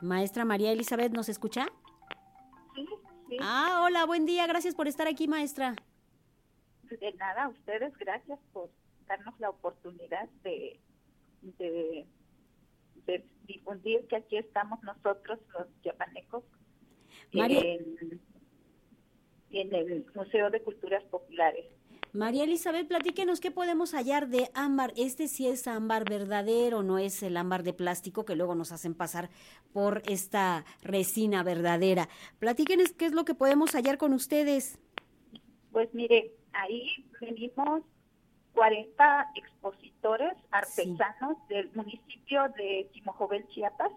Maestra María Elizabeth, ¿nos escucha? Sí, sí. Ah, hola, buen día, gracias por estar aquí, maestra. De nada, a ustedes gracias por darnos la oportunidad de, de, de difundir que aquí estamos nosotros, los yapanecos, María- en, en el Museo de Culturas Populares. María Elizabeth, platíquenos qué podemos hallar de ámbar. Este sí es ámbar verdadero, no es el ámbar de plástico que luego nos hacen pasar por esta resina verdadera. Platíquenos qué es lo que podemos hallar con ustedes. Pues mire, ahí venimos 40 expositores artesanos del municipio de Chimojovel, Chiapas,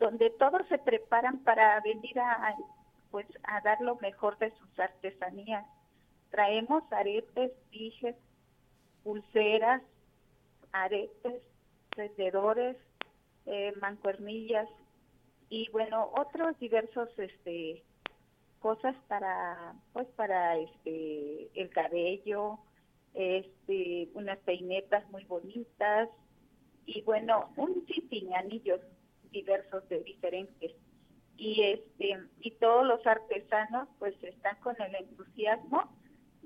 donde todos se preparan para venir a pues a dar lo mejor de sus artesanías. Traemos aretes, dijes, pulseras, aretes, prendedores, eh, mancuernillas y bueno, otros diversos este cosas para pues para este el cabello, este unas peinetas muy bonitas y bueno, un sinfín anillos diversos de diferentes. Y este y todos los artesanos pues están con el entusiasmo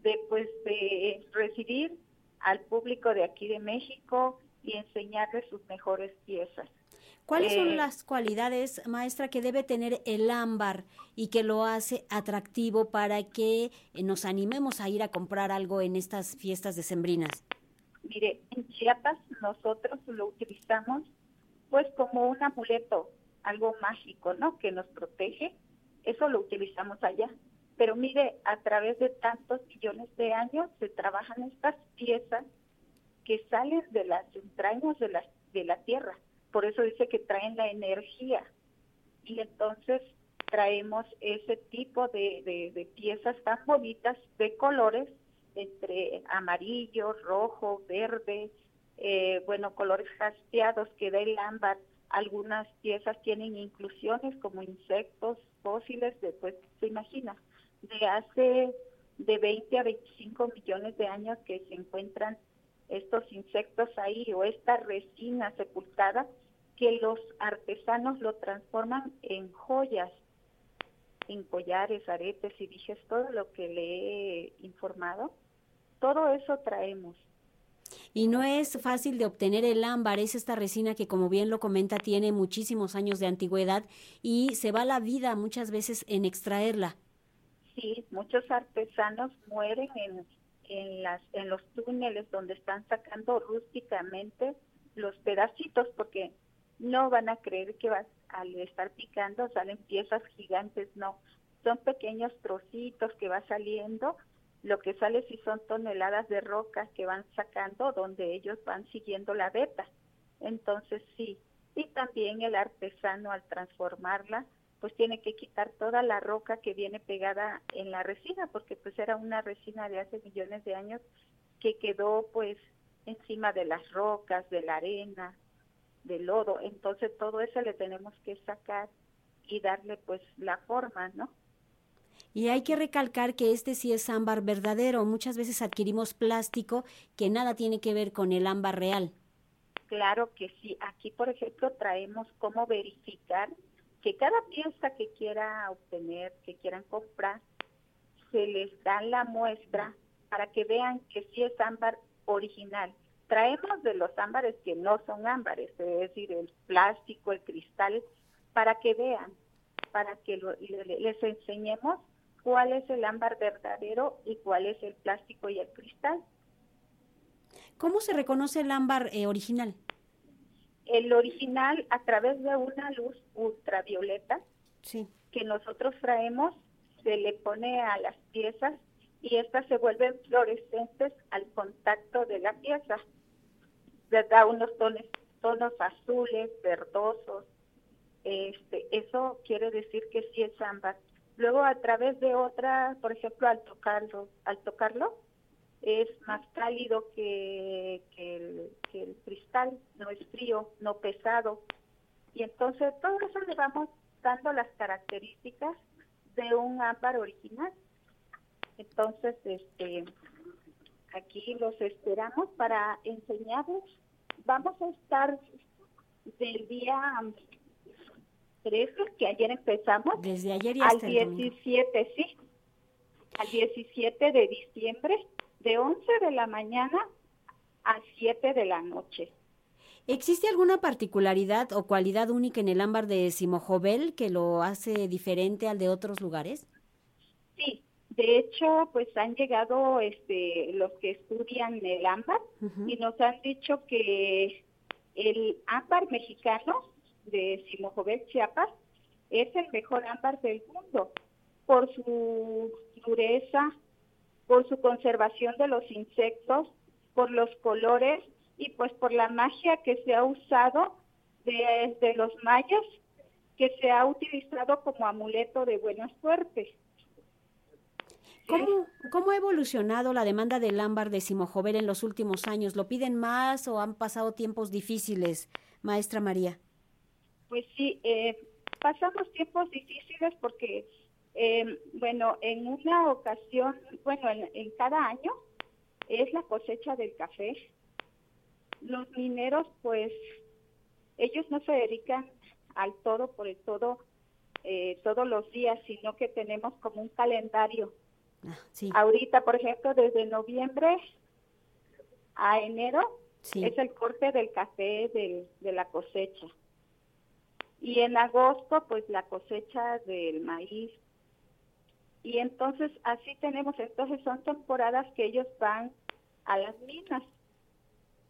de pues de recibir al público de aquí de México y enseñarles sus mejores piezas. ¿Cuáles son Eh, las cualidades, maestra, que debe tener el ámbar y que lo hace atractivo para que nos animemos a ir a comprar algo en estas fiestas decembrinas? Mire, en Chiapas nosotros lo utilizamos pues como un amuleto, algo mágico, ¿no? Que nos protege. Eso lo utilizamos allá. Pero mire, a través de tantos millones de años se trabajan estas piezas que salen de las entrañas de la, de la tierra. Por eso dice que traen la energía. Y entonces traemos ese tipo de, de- piezas tan bonitas de colores entre amarillo, rojo, verde, eh, bueno, colores jaspeados que da el ámbar. Algunas piezas tienen inclusiones como insectos, fósiles, de, pues, se imagina, de hace de 20 a 25 millones de años que se encuentran estos insectos ahí o esta resina sepultada que los artesanos lo transforman en joyas, en collares, aretes y dijes todo lo que le he informado. Todo eso traemos. Y no es fácil de obtener el ámbar, es esta resina que como bien lo comenta tiene muchísimos años de antigüedad y se va la vida muchas veces en extraerla. Muchos artesanos mueren en, en, las, en los túneles donde están sacando rústicamente los pedacitos porque no van a creer que va, al estar picando salen piezas gigantes, no, son pequeños trocitos que va saliendo, lo que sale sí son toneladas de roca que van sacando donde ellos van siguiendo la veta. Entonces sí, y también el artesano al transformarla pues tiene que quitar toda la roca que viene pegada en la resina, porque pues era una resina de hace millones de años que quedó pues encima de las rocas, de la arena, del lodo. Entonces todo eso le tenemos que sacar y darle pues la forma, ¿no? Y hay que recalcar que este sí es ámbar verdadero. Muchas veces adquirimos plástico que nada tiene que ver con el ámbar real. Claro que sí. Aquí, por ejemplo, traemos cómo verificar que cada pieza que quiera obtener, que quieran comprar, se les da la muestra para que vean que sí es ámbar original. Traemos de los ámbares que no son ámbares, es decir, el plástico, el cristal, para que vean, para que lo- le- les enseñemos cuál es el ámbar verdadero y cuál es el plástico y el cristal. ¿Cómo se reconoce el ámbar eh, original? El original a través de una luz ultravioleta Sí. que nosotros traemos se le pone a las piezas y estas se vuelven fluorescentes al contacto de la pieza. Les da unos tonos, tonos azules, verdosos. Este, eso quiere decir que sí es ámbar. Luego a través de otra, por ejemplo, al tocarlo, al tocarlo es más cálido que, que el, que el cristal, no es frío, no pesado. Y entonces todo eso le vamos dando las características de un ámbar original. Entonces, este, aquí los esperamos para enseñarles. Vamos a estar del día 13, que ayer empezamos. Desde ayer y hasta Al 17, sí. Al 17 de diciembre, de 11 de la mañana a 7 de la noche. ¿Existe alguna particularidad o cualidad única en el ámbar de Simojovel que lo hace diferente al de otros lugares? Sí, de hecho, pues han llegado este, los que estudian el ámbar y nos han dicho que el ámbar mexicano de Simojovel, Chiapas, es el mejor ámbar del mundo por su dureza, por su conservación de los insectos, por los colores y pues por la magia que se ha usado desde los mayas, que se ha utilizado como amuleto de buena suerte. ¿Cómo, ¿Cómo, ha evolucionado la demanda del ámbar de Simojovel en los últimos años? ¿Lo piden más o han pasado tiempos difíciles, maestra María? Pues sí, eh, pasamos tiempos difíciles porque, eh, bueno, en una ocasión, bueno, en, cada año es la cosecha del café. Los mineros, pues, ellos no se dedican al todo por el todo eh, todos los días, sino que tenemos como un calendario Ah, Ahorita, por ejemplo, desde noviembre a enero es el corte del café de la cosecha. Y en agosto, pues la cosecha del maíz. Y entonces así tenemos, entonces son temporadas que ellos van a las minas.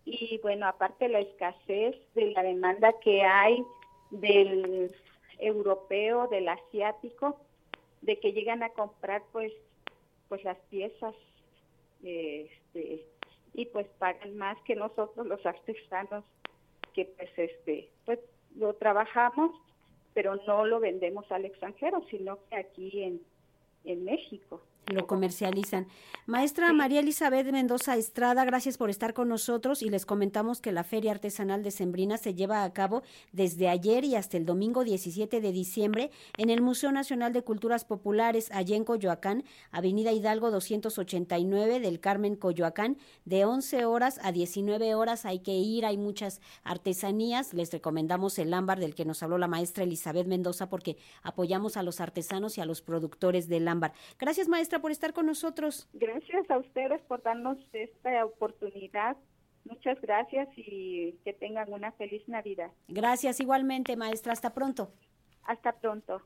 Y bueno, aparte la escasez de la demanda que hay del europeo, del asiático, de que llegan a comprar pues pues las piezas este, y pues pagan más que nosotros los artesanos que pues este pues lo trabajamos pero no lo vendemos al extranjero sino que aquí en, en México lo comercializan. Maestra María Elizabeth Mendoza Estrada, gracias por estar con nosotros y les comentamos que la Feria Artesanal de Sembrina se lleva a cabo desde ayer y hasta el domingo 17 de diciembre en el Museo Nacional de Culturas Populares allá en Coyoacán, Avenida Hidalgo 289 del Carmen Coyoacán, de 11 horas a 19 horas hay que ir, hay muchas artesanías, les recomendamos el ámbar del que nos habló la maestra Elizabeth Mendoza porque apoyamos a los artesanos y a los productores del ámbar. Gracias maestra por estar con nosotros. Gracias a ustedes por darnos esta oportunidad. Muchas gracias y que tengan una feliz Navidad. Gracias igualmente, maestra. Hasta pronto. Hasta pronto.